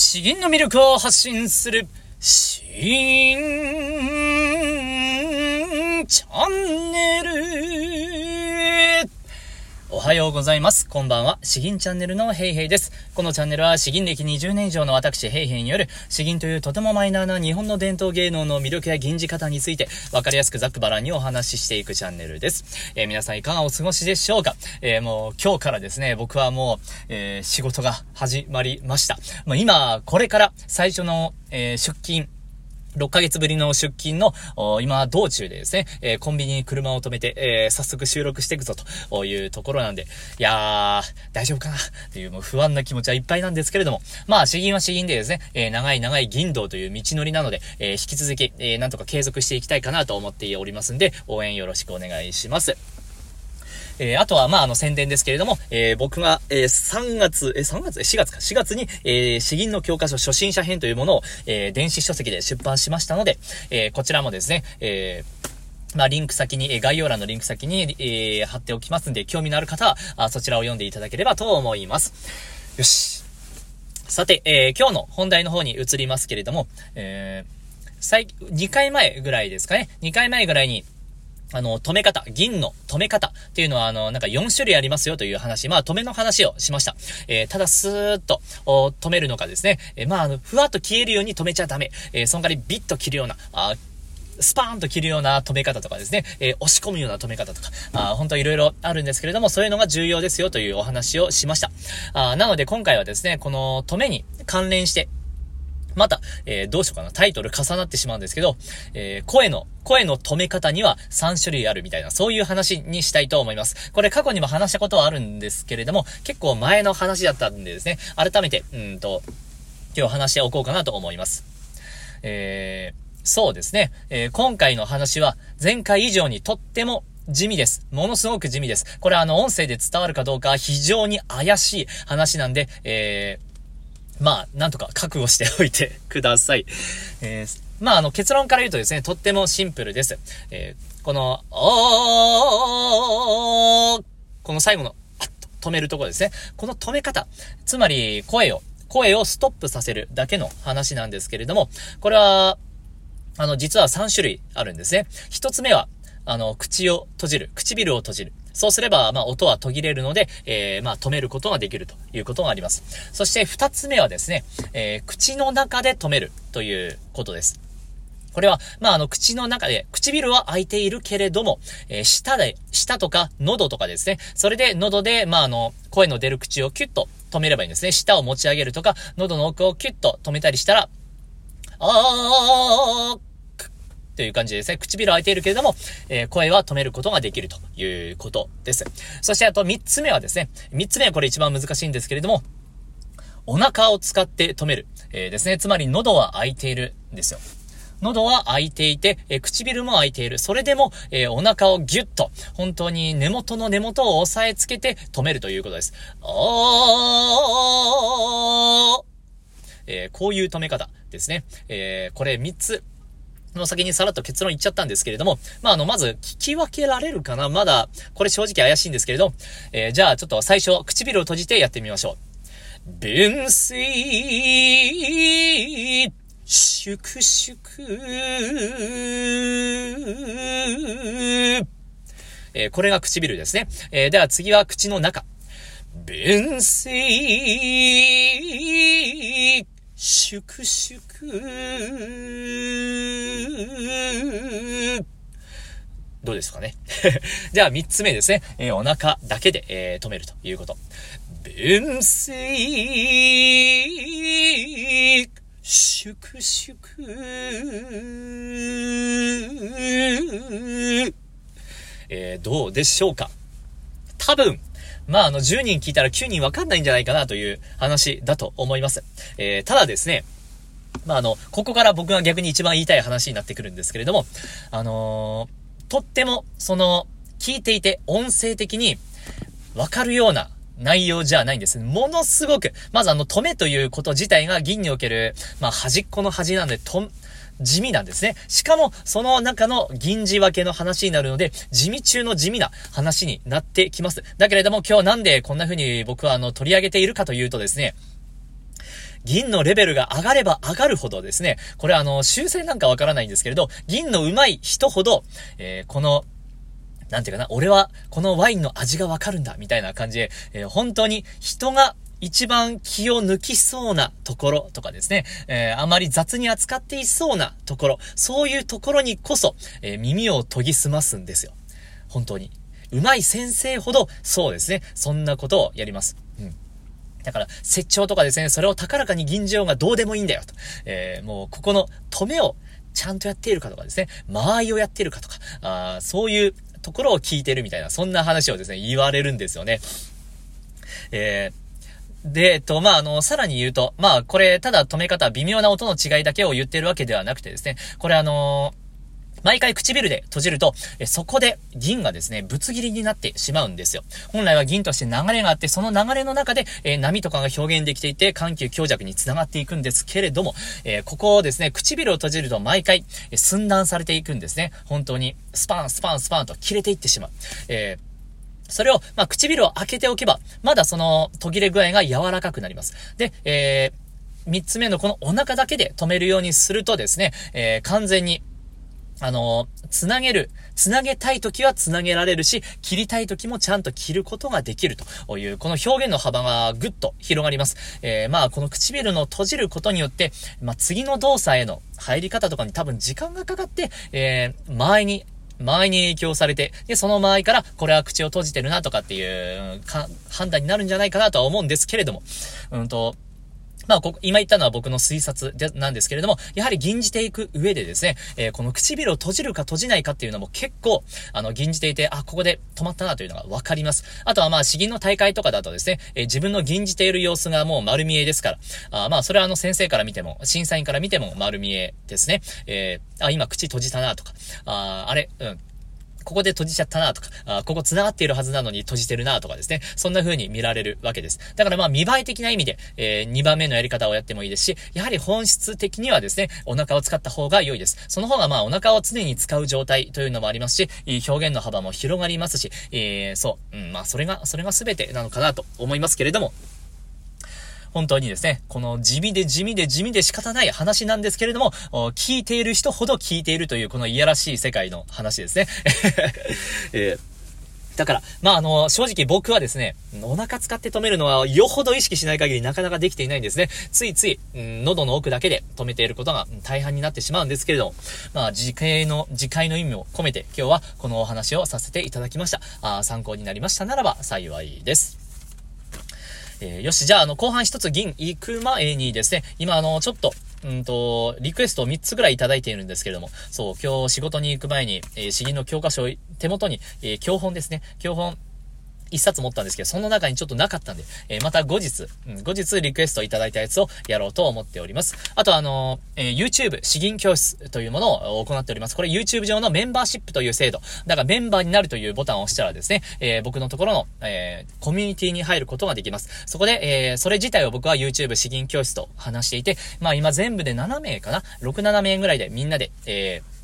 詩吟の魅力を発信する、詩吟チャンネル。おはようございます。こんばんは。詩吟チャンネルのヘイヘイです。このチャンネルは詩吟歴20年以上の私ヘイヘイによる詩吟というとてもマイナーな日本の伝統芸能の魅力や吟じ方についてわかりやすくざっくばらんにお話ししていくチャンネルです。えー、皆さんいかがお過ごしでしょうか？えー、もう今日からですね、僕はもう、えー、仕事が始まりました。まあ、今、これから最初の、え出勤、6ヶ月ぶりの出勤の、今、道中でですね、えー、コンビニに車を止めて、えー、早速収録していくぞというところなんで、いやー、大丈夫かなっていうもう不安な気持ちはいっぱいなんですけれども、まあ、詩吟は詩吟でですね、えー、長い長い銀道という道のりなので、え引き続き、えなんとか継続していきたいかなと思っておりますんで、応援よろしくお願いします。えー、あとは、まあ、あの、宣伝ですけれども、えー、僕が、えー、3月、えー、3月、4月か、4月に、えー、詩吟の教科書初心者編というものを、えー、電子書籍で出版しましたので、えー、こちらもですね、えー、まあ、リンク先に、え概要欄のリンク先に、えー、貼っておきますんで、興味のある方は、あそちらを読んでいただければと思います。よし。さて、えー、今日の本題の方に移りますけれども、えー、最、2回前ぐらいですかね。2回前ぐらいに、あの、止め方、銀の止め方っていうのは、あの、なんか4種類ありますよという話、まあ、止めの話をしました。えー、ただ、スーッと、止めるのかですね、えー、まあ、あの、ふわっと消えるように止めちゃダメ。えー、その代わりビッと切るような、あスパーンと切るような止め方とかですね、えー、押し込むような止め方とか、あ本当いろいろあるんですけれども、そういうのが重要ですよというお話をしました。あなので今回はですね、この止めに関連して、また、えー、どうしようかな。タイトル重なってしまうんですけど、えー、声の、声の止め方には3種類あるみたいな、そういう話にしたいと思います。これ過去にも話したことはあるんですけれども、結構前の話だったんでですね、改めて、うんと、今日話しておこうかなと思います。えー、そうですね。えー、今回の話は前回以上にとっても地味です。ものすごく地味です。これあの、音声で伝わるかどうか非常に怪しい話なんで、えー、まあ、なんとか覚悟しておいて ください。えー、まあ、あの、結論から言うとですね、とってもシンプルです。えー、この、おーこの最後の、パッと止めるところですね。この止め方。つまり、声を、声をストップさせるだけの話なんですけれども、これは、あの、実は3種類あるんですね。1つ目は、あの、口を閉じる。唇を閉じる。そうすれば、まあ、音は途切れるので、えー、まあ、止めることができるということがあります。そして、二つ目はですね、えー、口の中で止めるということです。これは、まあ、あの、口の中で、唇は開いているけれども、えー、舌で、舌とか喉とかですね、それで喉で、まあ、あの、声の出る口をキュッと止めればいいんですね。舌を持ち上げるとか、喉の奥をキュッと止めたりしたら、あー、という感じですね。唇開いているけれども、えー、声は止めることができるということです。そしてあと3つ目はですね、3つ目はこれ一番難しいんですけれども、お腹を使って止める。えー、ですね。つまり喉は開いているんですよ。喉は開いていて、えー、唇も開いている。それでも、えー、お腹をギュッと、本当に根元の根元を押さえつけて止めるということです。おーえー、こういう止め方ですね。えー、これ3つの先にさらっと結論言っちゃったんですけれども、まあ、あの、まず、聞き分けられるかな？まだ、これ正直怪しいんですけれど、えー、じゃあ、ちょっと最初、唇を閉じてやってみましょう。弁水、粛々、えー、これが唇ですね。えー、では次は口の中。弁水、粛々。どうですかね じゃあ三つ目ですね。えー、お腹だけで、えー、止めるということ。弁声、粛々、えー、どうでしょうか多分、まあ、あの、10人聞いたら9人わかんないんじゃないかなという話だと思います。えー、ただですね、まあ、あの、ここから僕が逆に一番言いたい話になってくるんですけれども、あのー、とっても、その、聞いていて音声的にわかるような内容じゃないんです。ものすごく、まずあの、止めということ自体が銀における、まあ、端っこの端なんで、と、地味なんですね。しかも、その中の銀字分けの話になるので、地味中の地味な話になってきます。だけれども、今日なんでこんな風に僕はあの、取り上げているかというとですね、銀のレベルが上がれば上がるほどですね、これあの、修正なんかわからないんですけれど、銀の上手い人ほど、えー、この、なんていうかな、俺はこのワインの味がわかるんだ、みたいな感じで、えー、本当に人が一番気を抜きそうなところとかですね、えー、あまり雑に扱っていそうなところ、そういうところにこそ、えー、耳を研ぎ澄ますんですよ。本当に。上手い先生ほど、そうですね、そんなことをやります。うん。だから、説長とかですね、それを高らかに銀条がどうでもいいんだよと。えー、もう、ここの止めをちゃんとやっているかとかですね、間合いをやっているかとか、あそういうところを聞いてるみたいな、そんな話をですね、言われるんですよね。えーで、えっと、まあ、あの、さらに言うと、まあ、これ、ただ止め方、微妙な音の違いだけを言ってるわけではなくてですね、これあの毎回唇で閉じると、えそこで銀がですね、ぶつ切りになってしまうんですよ。本来は銀として流れがあって、その流れの中で、えー、波とかが表現できていて、緩急強弱につながっていくんですけれども、えー、ここをですね、唇を閉じると毎回、え寸断されていくんですね。本当に、スパン、スパン、スパンと切れていってしまう。えーそれを、まあ、唇を開けておけば、まだその途切れ具合が柔らかくなります。で、えー、三つ目のこのお腹だけで止めるようにするとですね、えー、完全に、あのー、つなげる、つなげたい時はつなげられるし、切りたい時もちゃんと切ることができるという、この表現の幅がぐっと広がります。えー、まあ、この唇の閉じることによって、まあ、次の動作への入り方とかに多分時間がかかって、えー、前に間合いに影響されて、で、その間合いから、これは口を閉じてるなとかっていう、判断になるんじゃないかなとは思うんですけれども、うんと、まあ、ここ、今言ったのは僕の推察で、なんですけれども、やはり吟じていく上でですね、えー、この唇を閉じるか閉じないかっていうのも結構、あの、吟じていて、あ、ここで止まったなというのがわかります。あとはまあ、詩吟の大会とかだとですね、えー、自分の吟じている様子がもう丸見えですから、あまあ、それはあの、先生から見ても、審査員から見ても丸見えですね。えー、あ、今口閉じたなとか、あ、あれ、うん、ここで閉じちゃったなとか、あここ繋がっているはずなのに閉じてるなとかですね。そんな風に見られるわけです。だからまあ見栄え的な意味で、えー、2番目のやり方をやってもいいですし、やはり本質的にはですね、お腹を使った方が良いです。その方がまあお腹を常に使う状態というのもありますし、表現の幅も広がりますし、えー、そう、うん、まあそれが、それが全てなのかなと思いますけれども、本当にですね、この地味で地味で地味で仕方ない話なんですけれども、聞いている人ほど聞いているというこのいやらしい世界の話ですね。えーだから、まあ、あの、正直僕はですね、お腹使って止めるのはよほど意識しない限りなかなかできていないんですね。ついつい、うん、喉の奥だけで止めていることが大半になってしまうんですけれども、まあ、次回の、次回の意味を込めて今日はこのお話をさせていただきました。あ参考になりましたならば幸いです。えー、よし、じゃあ、あの、後半一つ銀行く前にですね、今、あの、ちょっと、うんと、リクエストを3つぐらいいただいているんですけれども、そう、今日仕事に行く前に、えー、詩吟の教科書を手元に、えー、教本ですね、教本、一冊持ったんですけど、その中にちょっとなかったんで、えー、また後日、うん、後日リクエストいただいたやつをやろうと思っております。あとあのー、えー、YouTube 詩吟教室というものを行っております。これ YouTube 上のメンバーシップという制度。だからメンバーになるというボタンを押したらですね、え、僕のところの、え、コミュニティに入ることができます。そこで、え、それ自体を僕は YouTube 詩吟教室と話していて、まあ今全部で7名かな ?6、7名ぐらいでみんなで、えー、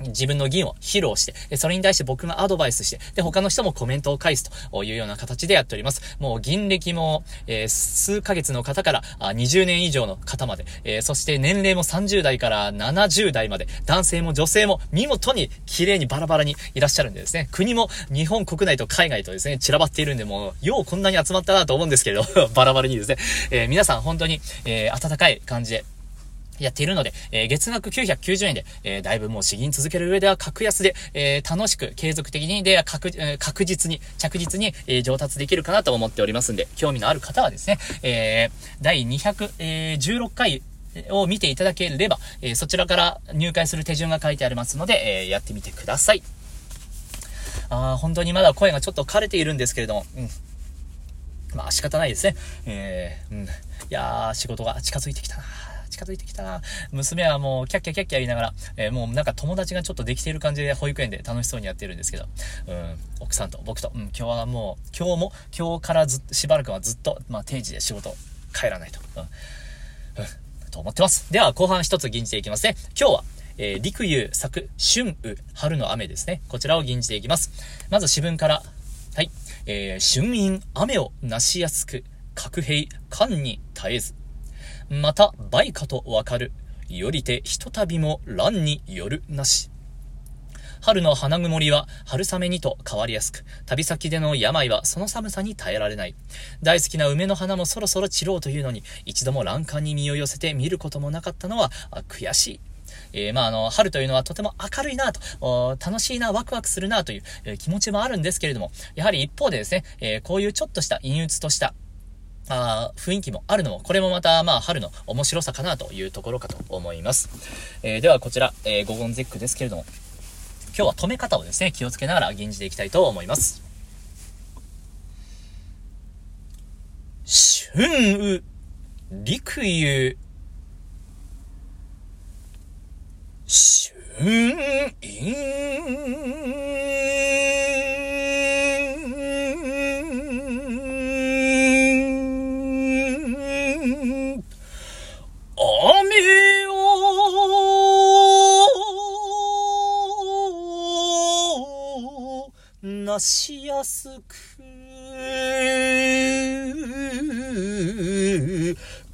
自分の議を披露して、それに対して僕がアドバイスして、で、他の人もコメントを返すというような形でやっております。もう銀歴も、えー、数ヶ月の方からあ20年以上の方まで、えー、そして年齢も30代から70代まで、男性も女性も見事に綺麗にバラバラにいらっしゃるんでですね、国も日本国内と海外とですね、散らばっているんで、もう、ようこんなに集まったなと思うんですけれど、バラバラにですね、えー、皆さん本当に、え、温かい感じで、やっているので、えー、月額990円で、えー、だいぶもう資金続ける上では格安で、えー、楽しく継続的に、で、確、え確実に、着実に、え上達できるかなと思っておりますんで、興味のある方はですね、え第216回を見ていただければ、えそちらから入会する手順が書いてありますので、えやってみてください。ああ本当にまだ声がちょっと枯れているんですけれども、うん。まあ仕方ないですね。えー、うん。いやー、仕事が近づいてきたな近づいてきた。娘はもうキャッキャキャッキャ言いながら、えー、もうなんか友達がちょっとできている感じで保育園で楽しそうにやってるんですけど、うん、奥さんと僕と、うん、今日はもう、今日も、今日からず、しばらくはずっと、まあ定時で仕事帰らないと。うん。うん、と思ってます。では、後半一つ吟じていきますね。今日は、えー、陸遊作春雨春の雨ですね。こちらを吟じていきます。まず詩文から、はい。えー、春陰雨をなしやすく、核兵、間に絶えず。また倍かとわかる。よりてひとたびも乱によるなし。春の花曇りは春雨にと変わりやすく、旅先での病はその寒さに耐えられない。大好きな梅の花もそろそろ散ろうというのに、一度も欄干に身を寄せて見ることもなかったのは悔しい。えー、まあ、あの、春というのはとても明るいなと、楽しいな、ワクワクするなという、えー、気持ちもあるんですけれども、やはり一方でですね、えー、こういうちょっとした陰鬱とした、あ雰囲気もあるのも、これもまた、まあ、春の面白さかなというところかと思います。えー、では、こちら、えー、ゴゴンゼックですけれども、今日は止め方をですね、気をつけながら吟じていきたいと思います。春雨、陸遊、春陰、がしやすく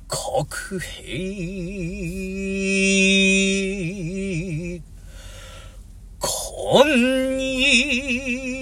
国兵。こんに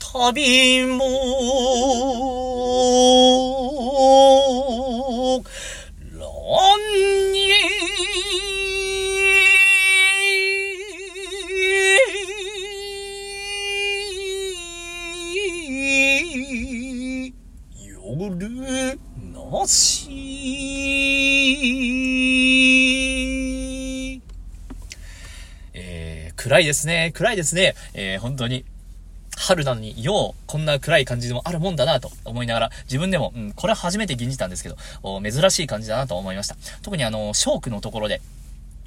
ひとたびもなし。えー、暗いですね。暗いですね。えー、本当に。春なのに、よう、こんな暗い感じでもあるもんだなと思いながら、自分でも、うん、これは初めて吟じたんですけど、珍しい感じだなと思いました。特にあの、ショークのところで、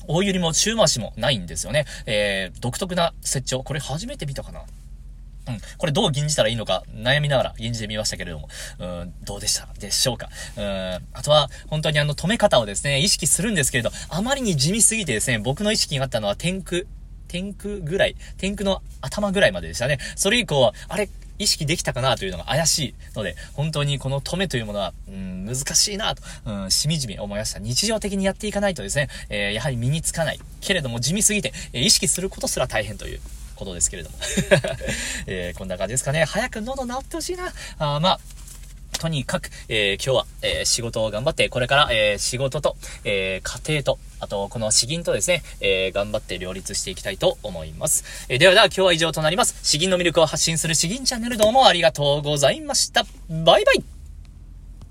大揺りも中回しもないんですよね。えー、独特な設置をこれ初めて見たかなうん。これどう吟じたらいいのか悩みながら吟じてみましたけれども、うん、どうでしたでしょうか。うん、あとは、本当にあの、止め方をですね、意識するんですけれど、あまりに地味すぎてですね、僕の意識があったのは天空、天空ぐらい、天空の頭ぐらいまででしたね。それ以降は、あれ、意識できたかなというのが怪しいので、本当にこの止めというものは、うん、難しいなと、うん、しみじみ思いました。日常的にやっていかないとですね、えー、やはり身につかない。けれども地味すぎて、えー、意識することすら大変という。ことですけれども えー、こんな感じですかね。早く喉治ってほしいな。あまあ、とにかく、えー、今日は、えー、仕事を頑張って、これから、えー、仕事と、え家庭と、あと、この詩吟とですね、え頑張って両立していきたいと思います。えではでは今日は以上となります。詩吟の魅力を発信する詩吟チャンネルどうもありがとうございました。バイバイ